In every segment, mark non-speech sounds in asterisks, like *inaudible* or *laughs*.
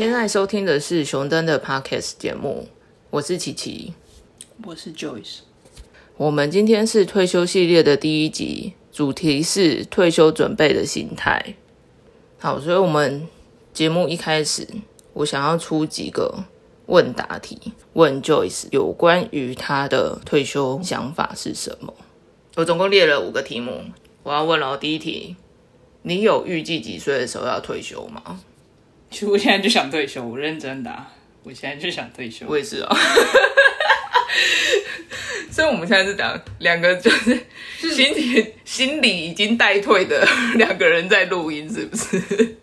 现在收听的是熊登的 Podcast 节目，我是琪琪，我是 Joyce。我们今天是退休系列的第一集，主题是退休准备的心态。好，所以我们节目一开始，我想要出几个问答题，问 Joyce 有关于他的退休想法是什么。我总共列了五个题目，我要问了。第一题，你有预计几岁的时候要退休吗？其实我现在就想退休，我认真的，我现在就想退休。我也是啊，*laughs* 所以我们现在是讲两个就是 *laughs* 心里心理已经待退的 *laughs* 两个人在录音，是不是？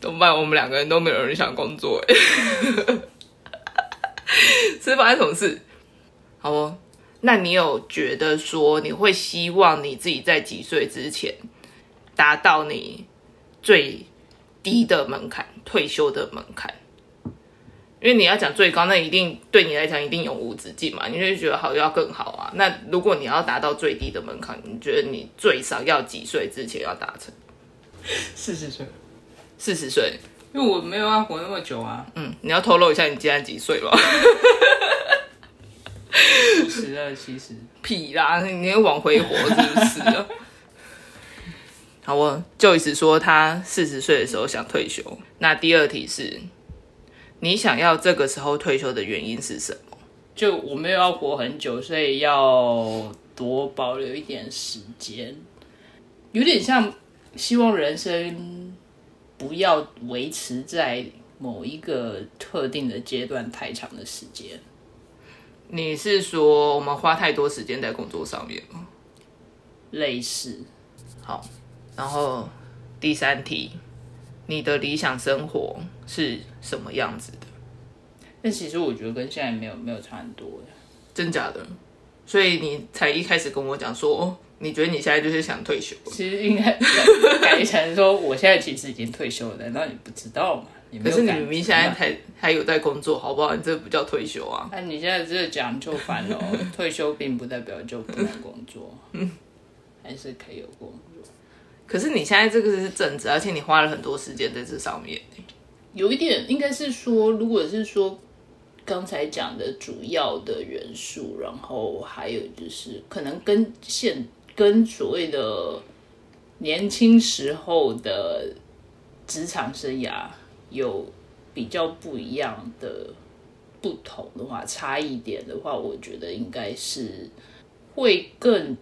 怎么办？我们两个人都没有人想工作，哎，是发生什么事？好哦，那你有觉得说你会希望你自己在几岁之前达到你？最低的门槛，退休的门槛，因为你要讲最高，那一定对你来讲一定永无止境嘛，你就觉得好要更好啊。那如果你要达到最低的门槛，你觉得你最少要几岁之前要达成？四十岁，四十岁，因为我没有要活那么久啊。嗯，你要透露一下你今年几岁吗？五十二，七十，*laughs* 屁啦，你要往回活是不是？好，我就一直说他四十岁的时候想退休。那第二题是，你想要这个时候退休的原因是什么？就我没有要活很久，所以要多保留一点时间，有点像希望人生不要维持在某一个特定的阶段太长的时间。你是说我们花太多时间在工作上面吗？类似，好。然后第三题，你的理想生活是什么样子的？但其实我觉得跟现在没有没有差很多真假的？所以你才一开始跟我讲说，你觉得你现在就是想退休？其实应该改成说，我现在其实已经退休了，难道你不知道吗？可是你明明现在还还有在工作，好不好？你这不叫退休啊？那你现在这讲就烦了。*laughs* 退休并不代表就不能工作，还是可以有工作。可是你现在这个是正职，而且你花了很多时间在这上面。有一点应该是说，如果是说刚才讲的主要的元素，然后还有就是可能跟现跟所谓的年轻时候的职场生涯有比较不一样的不同的话，差异点的话，我觉得应该是会更。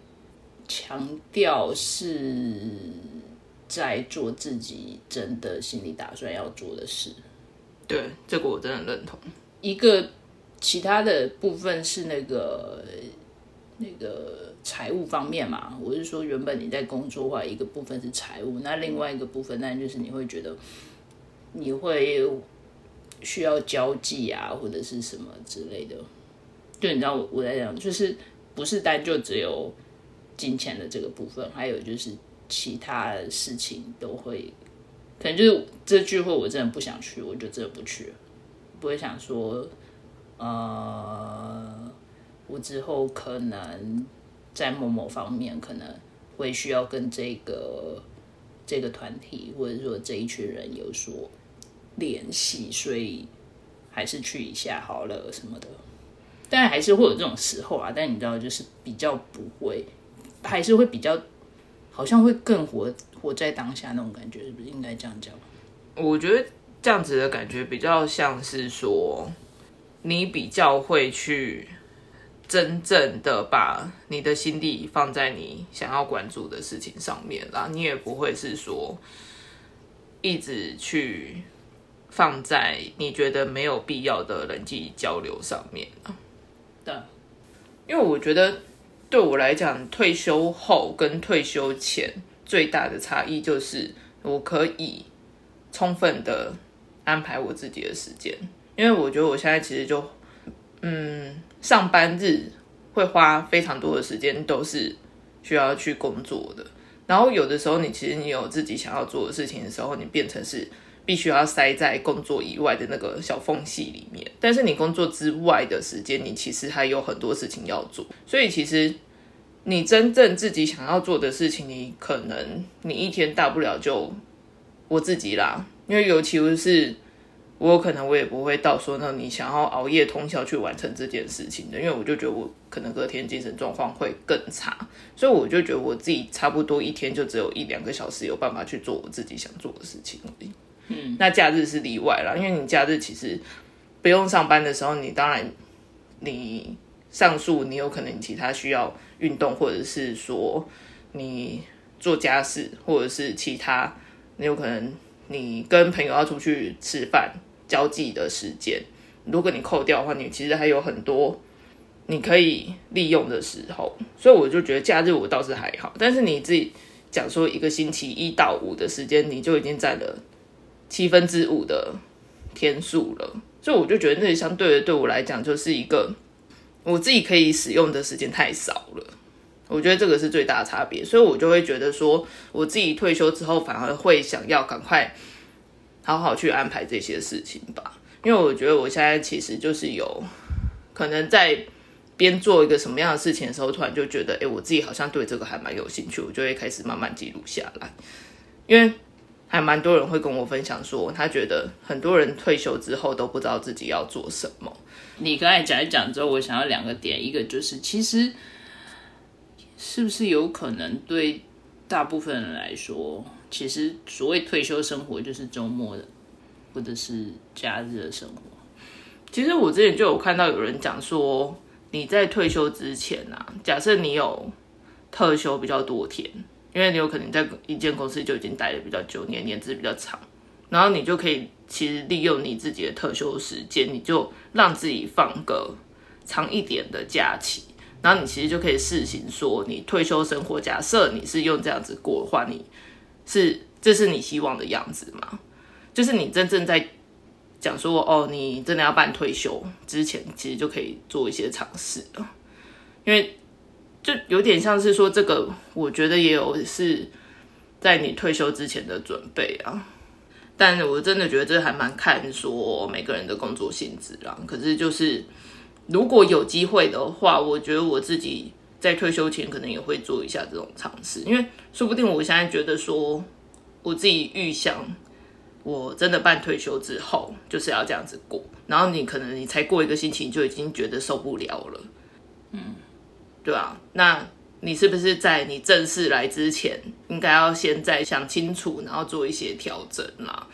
强调是在做自己真的心里打算要做的事，对这个我真的认同。一个其他的部分是那个那个财务方面嘛，我是说原本你在工作的话，一个部分是财务，那另外一个部分，那就是你会觉得你会需要交际啊，或者是什么之类的。就你知道我我在讲，就是不是单就只有。金钱的这个部分，还有就是其他事情都会，可能就是这聚会我真的不想去，我就真的不去了，不会想说，呃，我之后可能在某某方面可能会需要跟这个这个团体或者说这一群人有所联系，所以还是去一下好了什么的，但还是会有这种时候啊，但你知道，就是比较不会。还是会比较，好像会更活活在当下那种感觉，是不是应该这样讲？我觉得这样子的感觉比较像是说，你比较会去真正的把你的心力放在你想要关注的事情上面啦，你也不会是说一直去放在你觉得没有必要的人际交流上面啊。对，因为我觉得。对我来讲，退休后跟退休前最大的差异就是，我可以充分的安排我自己的时间。因为我觉得我现在其实就，嗯，上班日会花非常多的时间都是需要去工作的。然后有的时候，你其实你有自己想要做的事情的时候，你变成是必须要塞在工作以外的那个小缝隙里面。但是你工作之外的时间，你其实还有很多事情要做。所以其实。你真正自己想要做的事情，你可能你一天大不了就我自己啦，因为尤其是我可能我也不会到说那你想要熬夜通宵去完成这件事情的，因为我就觉得我可能隔天精神状况会更差，所以我就觉得我自己差不多一天就只有一两个小时有办法去做我自己想做的事情而已。嗯，那假日是例外啦，因为你假日其实不用上班的时候，你当然你上述你有可能其他需要运动，或者是说你做家事，或者是其他，你有可能你跟朋友要出去吃饭交际的时间，如果你扣掉的话，你其实还有很多你可以利用的时候，所以我就觉得假日我倒是还好，但是你自己讲说一个星期一到五的时间，你就已经占了。七分之五的天数了，所以我就觉得那相对的对我来讲就是一个我自己可以使用的时间太少了。我觉得这个是最大的差别，所以我就会觉得说，我自己退休之后反而会想要赶快好好去安排这些事情吧。因为我觉得我现在其实就是有可能在边做一个什么样的事情的时候，突然就觉得，哎，我自己好像对这个还蛮有兴趣，我就会开始慢慢记录下来，因为。还蛮多人会跟我分享说，他觉得很多人退休之后都不知道自己要做什么。你刚才讲一讲之后，我想要两个点，一个就是其实是不是有可能对大部分人来说，其实所谓退休生活就是周末的或者是假日的生活。其实我之前就有看到有人讲说，你在退休之前啊，假设你有特休比较多天。因为你有可能在一间公司就已经待的比较久，年年资比较长，然后你就可以其实利用你自己的特休时间，你就让自己放个长一点的假期，然后你其实就可以试行说，你退休生活，假设你是用这样子过的话，你是这是你希望的样子吗？就是你真正在讲说，哦，你真的要办退休之前，其实就可以做一些尝试了，因为。就有点像是说这个，我觉得也有是在你退休之前的准备啊。但我真的觉得这还蛮看说每个人的工作性质啦。可是就是如果有机会的话，我觉得我自己在退休前可能也会做一下这种尝试，因为说不定我现在觉得说我自己预想我真的办退休之后就是要这样子过，然后你可能你才过一个星期就已经觉得受不了了，对啊，那你是不是在你正式来之前，应该要先再想清楚，然后做一些调整啦？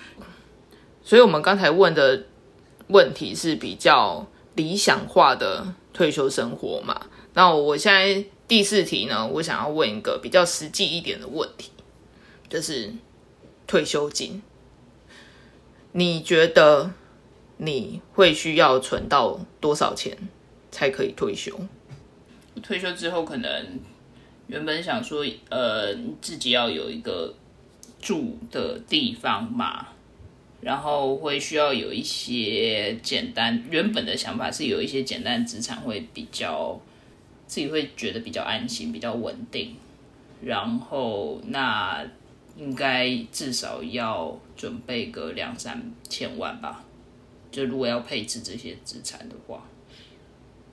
所以，我们刚才问的问题是比较理想化的退休生活嘛？那我现在第四题呢，我想要问一个比较实际一点的问题，就是退休金，你觉得你会需要存到多少钱才可以退休？退休之后，可能原本想说，呃，自己要有一个住的地方嘛，然后会需要有一些简单。原本的想法是有一些简单资产会比较，自己会觉得比较安心、比较稳定。然后那应该至少要准备个两三千万吧，就如果要配置这些资产的话。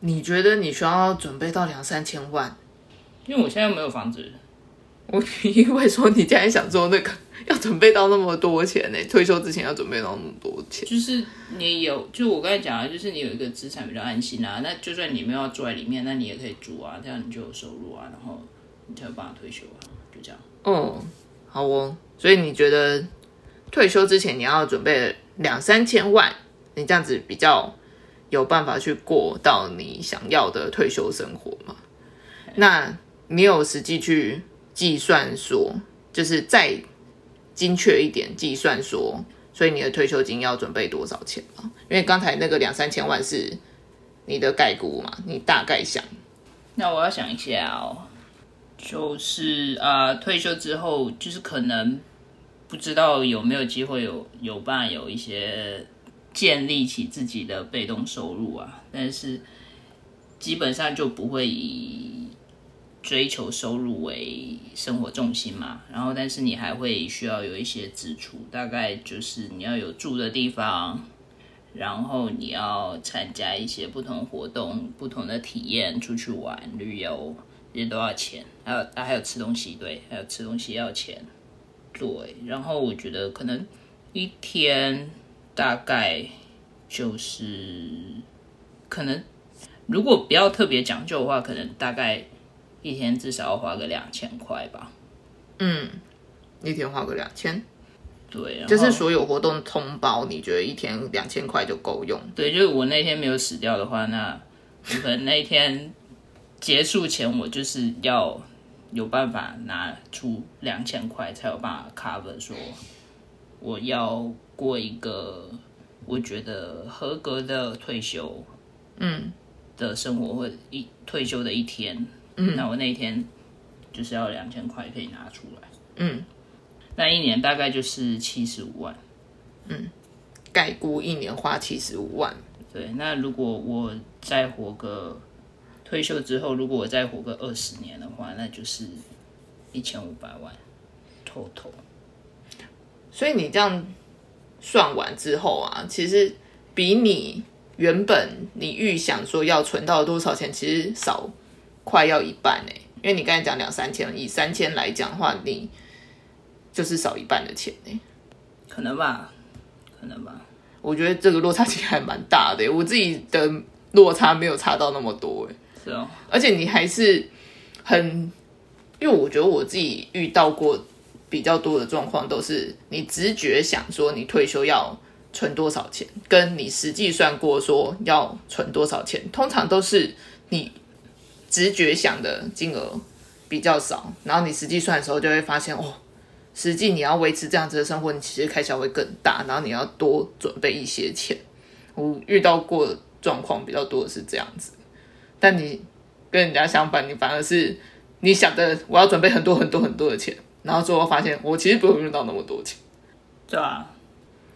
你觉得你需要准备到两三千万？因为我现在没有房子。我因为说你现在想做那个，要准备到那么多钱呢？退休之前要准备到那么多钱？就是你有，就我刚才讲的，就是你有一个资产比较安心啊。那就算你没有住在里面，那你也可以住啊，这样你就有收入啊，然后你才有办法退休啊，就这样。哦，好哦。所以你觉得退休之前你要准备两三千万，你这样子比较？有办法去过到你想要的退休生活吗？那你有实际去计算说，就是再精确一点计算说，所以你的退休金要准备多少钱吗？因为刚才那个两三千万是你的概估嘛，你大概想。那我要想一下哦，就是啊，退休之后就是可能不知道有没有机会有有办有一些。建立起自己的被动收入啊，但是基本上就不会以追求收入为生活重心嘛。然后，但是你还会需要有一些支出，大概就是你要有住的地方，然后你要参加一些不同活动、不同的体验，出去玩、旅游，这些都要钱。还有，还有吃东西，对，还有吃东西要钱。对，然后我觉得可能。一天大概就是可能，如果不要特别讲究的话，可能大概一天至少要花个两千块吧。嗯，一天花个两千，对，就是所有活动通包，你觉得一天两千块就够用？对，就是我那天没有死掉的话，那我可能那一天结束前，我就是要有办法拿出两千块，才有办法 cover 说我要过一个我觉得合格的退休，嗯，的生活或者一退休的一天，嗯，那我那一天就是要两千块可以拿出来，嗯，那一年大概就是七十五万。嗯。概估一年花七十五万，对，那如果我再活个退休之后，如果我再活个二十年的话，那就是一千五百万 total。所以你这样算完之后啊，其实比你原本你预想说要存到多少钱，其实少快要一半哎、因为你刚才讲两三千，以三千来讲的话，你就是少一半的钱哎、可能吧，可能吧。我觉得这个落差其实还蛮大的、欸，我自己的落差没有差到那么多哎、是哦，而且你还是很，因为我觉得我自己遇到过比较多的状况，都是你直觉想说你退休要存多少钱，跟你实际算过说要存多少钱，通常都是你直觉想的金额比较少，然后你实际算的时候就会发现哦。实际你要维持这样子的生活，你其实开销会更大，然后你要多准备一些钱。我遇到过状况比较多的是这样子，但你跟人家相反，你反而是你想的我要准备很多很多很多的钱，然后最后发现我其实不用用到那么多钱。对啊，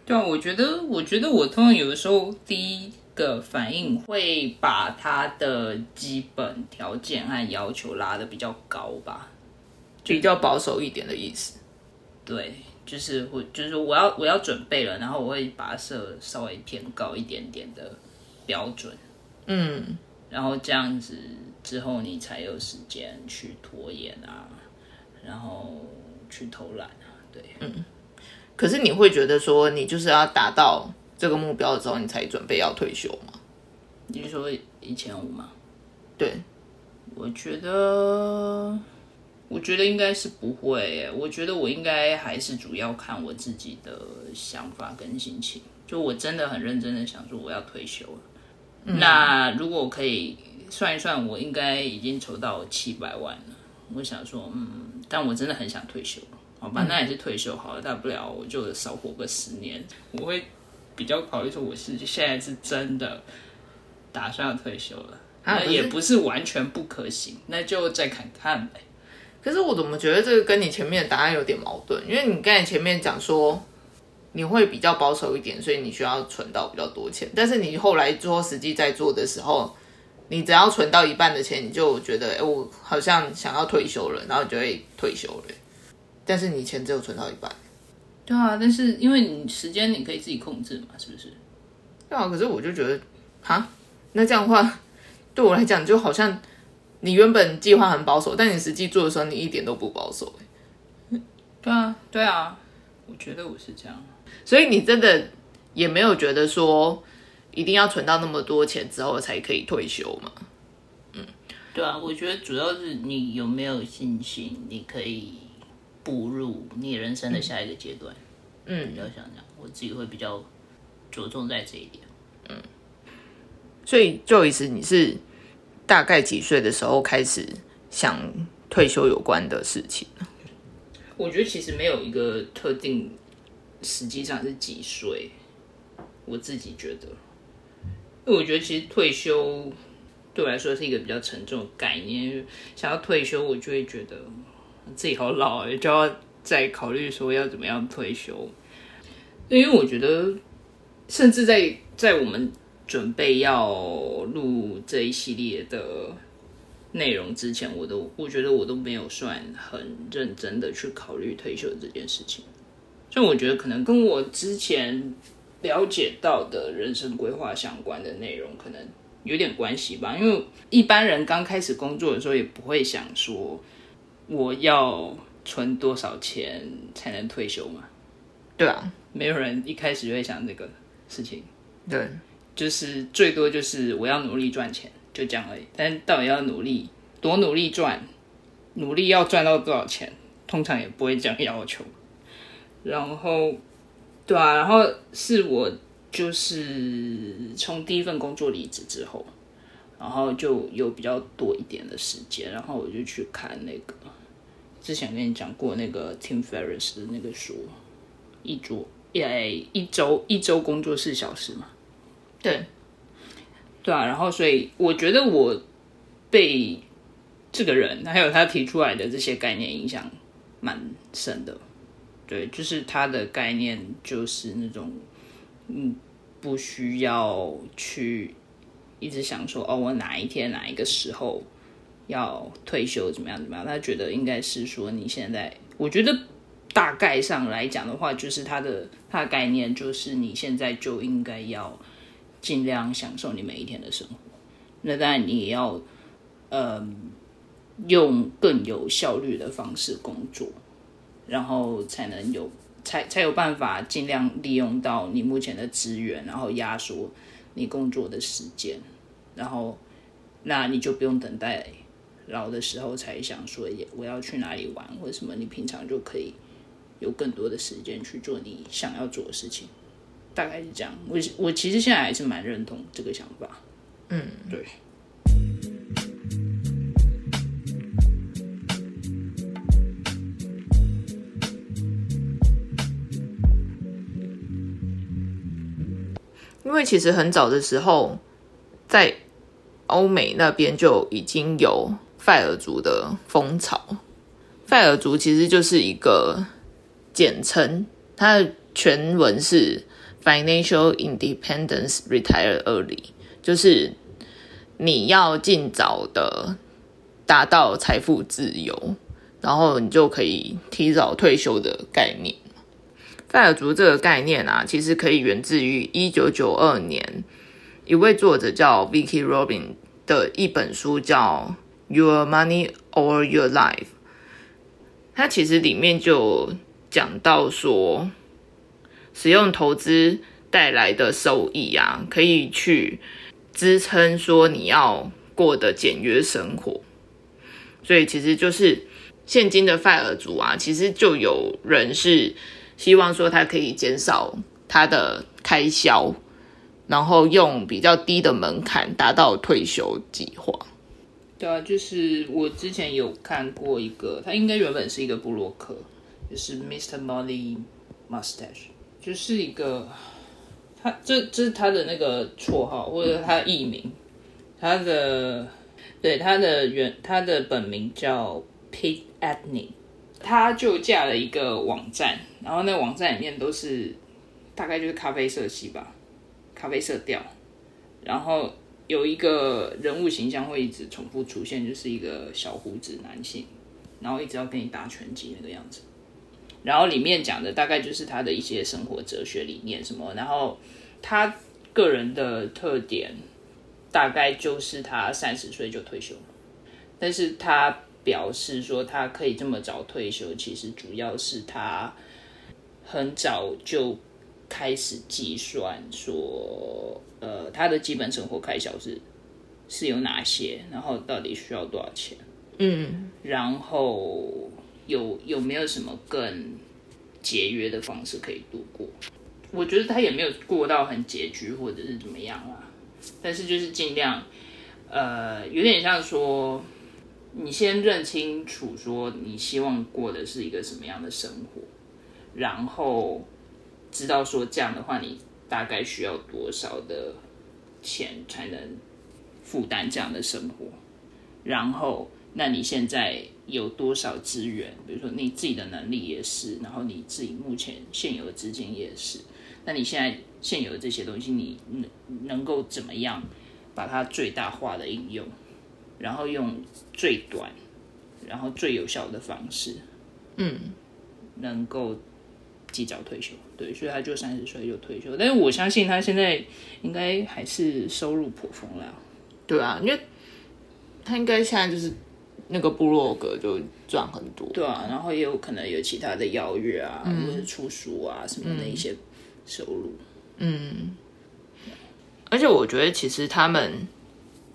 对啊，我觉得，我觉得我通常有的时候第一个反应会把他的基本条件和要求拉的比较高吧。比较保守一点的意思。对，就是我就是我要我要准备了，然后我会把它设稍微偏高一点点的标准，嗯，然后这样子之后你才有时间去拖延啊，然后去偷懒啊，对，嗯可是你会觉得说，你就是要达到这个目标的时候，你才准备要退休吗？你是说一千五吗？对，我觉得，我觉得应该是不会耶。我觉得我应该还是主要看我自己的想法跟心情。就我真的很认真的想说我要退休了。那如果可以算一算，我应该已经筹到七百万了。我想说，嗯，但我真的很想退休，好吧，那也是退休好了，大不了我就少活个十年。我会比较考虑说，我是现在是真的打算要退休了。啊那也不是完全不可行，那就再看看呗。可是我怎么觉得这个跟你前面的答案有点矛盾？因为你刚才前面讲说你会比较保守一点，所以你需要存到比较多钱，但是你后来做实际在做的时候，你只要存到一半的钱，你就觉得，哎，我好像想要退休了，然后你就会退休了。但是你钱只有存到一半，对啊，但是因为你时间你可以自己控制嘛，是不是？对啊。可是我就觉得，哈，那这样的话，*laughs* 对我来讲就好像你原本计划很保守，但你实际做的时候，你一点都不保守。对啊，对啊，我觉得我是这样。所以你真的也没有觉得说一定要存到那么多钱之后才可以退休嘛？对啊，我觉得主要是你有没有信心，你可以步入你人生的下一个阶段。嗯比较想这样，我自己会比较着重在这一点。嗯所以 Joyce，你是大概几岁的时候开始想退休有关的事情？我觉得其实没有一个特定，实际上是几岁，我自己觉得，因为我觉得其实退休对我来说是一个比较沉重的概念。想要退休，我就会觉得自己好老，就要再考虑说要怎么样退休。因为我觉得，甚至在在我们准备要录这一系列的内容之前，我都我觉得我都没有算很认真的去考虑退休这件事情。所以我觉得可能跟我之前了解到的人生规划相关的内容可能有点关系吧。因为一般人刚开始工作的时候也不会想说我要存多少钱才能退休嘛。对啊，没有人一开始就会想这个事情，对，就是最多就是我要努力赚钱，就这样而已。但到底要努力多努力赚，努力要赚到多少钱，通常也不会这样要求。然后，对啊，然后是我就是从第一份工作离职之后，然后就有比较多一点的时间，然后我就去看那个之前跟你讲过那个 Tim Ferriss 的那个书，一周诶一周一周工作四小时嘛。对，对啊，然后所以我觉得我被这个人还有他提出来的这些概念影响蛮深的。对，就是他的概念就是那种，嗯，不需要去一直想说哦，我哪一天哪一个时候要退休怎么样怎么样？他觉得应该是说你现在，我觉得大概上来讲的话，就是他的他的概念就是你现在就应该要尽量享受你每一天的生活。那当然你也要，嗯，用更有效率的方式工作。然后才能有，才才有办法尽量利用到你目前的资源，然后压缩你工作的时间，然后那你就不用等待老的时候才想说我要去哪里玩或者什么，你平常就可以有更多的时间去做你想要做的事情，大概是这样。我我其实现在还是蛮认同这个想法，嗯，对。因为其实很早的时候，在欧美那边就已经有费尔族的风潮。费尔族其实就是一个简称，它的全文是 Financial Independence Retire Early，就是你要尽早的达到财富自由，然后你就可以提早退休的概念。费尔族这个概念啊，其实可以源自于一九九二年一位作者叫 Vicky Robin 的一本书，叫《Your Money or Your Life》。它其实里面就讲到说，使用投资带来的收益啊，可以去支撑说你要过的简约生活。所以其实就是现今的费尔族啊，其实就有人是。希望说他可以减少他的开销，然后用比较低的门槛达到退休计划。对啊，就是我之前有看过一个，他应该原本是一个布洛克，就是 Mister Molly Mustache，就是一个他这这是他的那个绰号或者他艺名，他的对他的原他的本名叫 Pete Adney。他就架了一个网站，然后那网站里面都是大概就是咖啡色系吧，咖啡色调，然后有一个人物形象会一直重复出现，就是一个小胡子男性，然后一直要跟你打拳击那个样子，然后里面讲的大概就是他的一些生活哲学理念什么，然后他个人的特点大概就是他三十岁就退休，但是他。表示说他可以这么早退休，其实主要是他很早就开始计算说，呃，他的基本生活开销是是有哪些，然后到底需要多少钱，嗯，然后有有没有什么更节约的方式可以度过？我觉得他也没有过到很拮据或者是怎么样啊，但是就是尽量，呃，有点像说。你先认清楚，说你希望过的是一个什么样的生活，然后知道说这样的话，你大概需要多少的钱才能负担这样的生活，然后那你现在有多少资源？比如说你自己的能力也是，然后你自己目前现有的资金也是，那你现在现有的这些东西，你能能够怎么样把它最大化的应用？然后用最短，然后最有效的方式，嗯，能够及早退休。对，所以他就三十岁就退休。但是我相信他现在应该还是收入颇丰了。对啊，因为他应该现在就是那个部落格就赚很多。对啊，然后也有可能有其他的邀约啊，或者出书啊什么的一些收入。嗯而且我觉得其实他们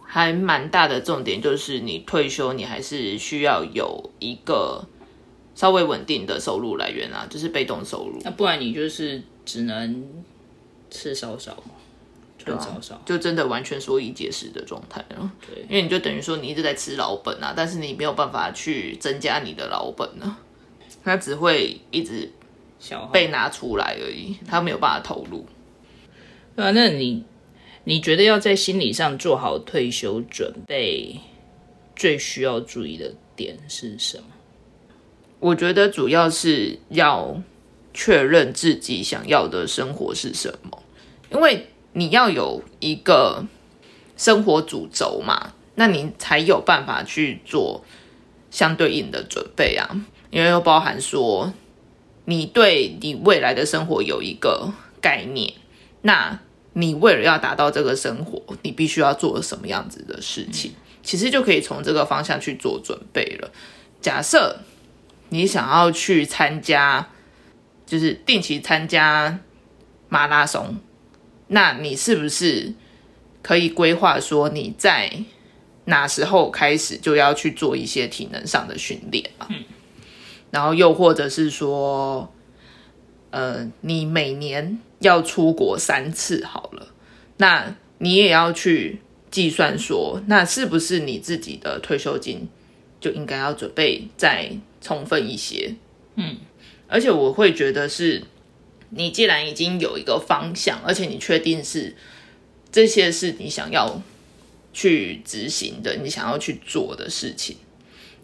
还蛮大的重点就是，你退休你还是需要有一个稍微稳定的收入来源啊，就是被动收入。那不然你就是只能吃少少嘛，赚少少。就真的完全说一节食的状态了。对因为你就等于说你一直在吃老本啊，但是你没有办法去增加你的老本呢，它只会一直被拿出来而已，它没有办法投入。对啊，那你你觉得要在心理上做好退休准备，最需要注意的点是什么？我觉得主要是要确认自己想要的生活是什么，因为你要有一个生活主轴嘛，那你才有办法去做相对应的准备啊。因为又包含说，你对你未来的生活有一个概念，那你为了要达到这个生活，你必须要做什么样子的事情，其实就可以从这个方向去做准备了。假设你想要去参加，就是定期参加马拉松，那你是不是可以规划说你在哪时候开始就要去做一些体能上的训练嘛？然后又或者是说，呃，你每年要出国三次好了，那你也要去计算说，那是不是你自己的退休金就应该要准备再充分一些？嗯，而且我会觉得是，你既然已经有一个方向，而且你确定是这些是你想要去执行的，你想要去做的事情，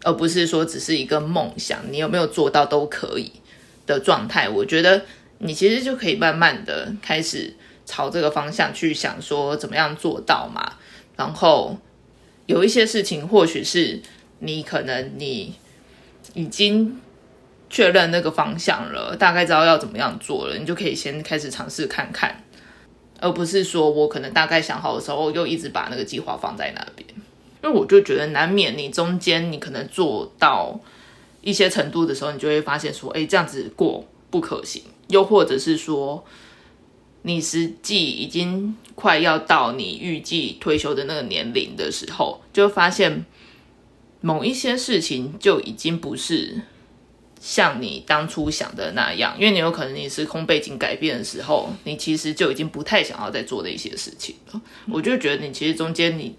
而不是说只是一个梦想，你有没有做到都可以的状态。我觉得你其实就可以慢慢的开始朝这个方向去想，说怎么样做到嘛。然后有一些事情，或许是你可能你已经确认那个方向了，大概知道要怎么样做了，你就可以先开始尝试看看，而不是说我可能大概想好的时候，又一直把那个计划放在那边。因为我就觉得难免你中间你可能做到一些程度的时候，你就会发现说，哎，这样子过不可行，又或者是说。你实际已经快要到你预计退休的那个年龄的时候，就发现某一些事情就已经不是像你当初想的那样，因为你有可能你时空背景改变的时候，你其实就已经不太想要再做的一些事情了。我就觉得你其实中间你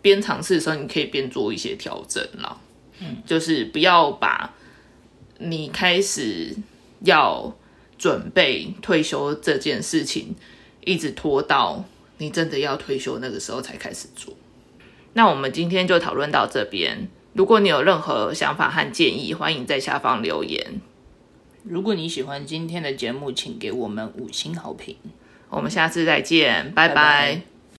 边尝试的时候，你可以边做一些调整啦，嗯，就是不要把你开始要。准备退休这件事情，一直拖到你真的要退休那个时候才开始做。那我们今天就讨论到这边。如果你有任何想法和建议，欢迎在下方留言。如果你喜欢今天的节目，请给我们五星好评。我们下次再见，拜拜拜拜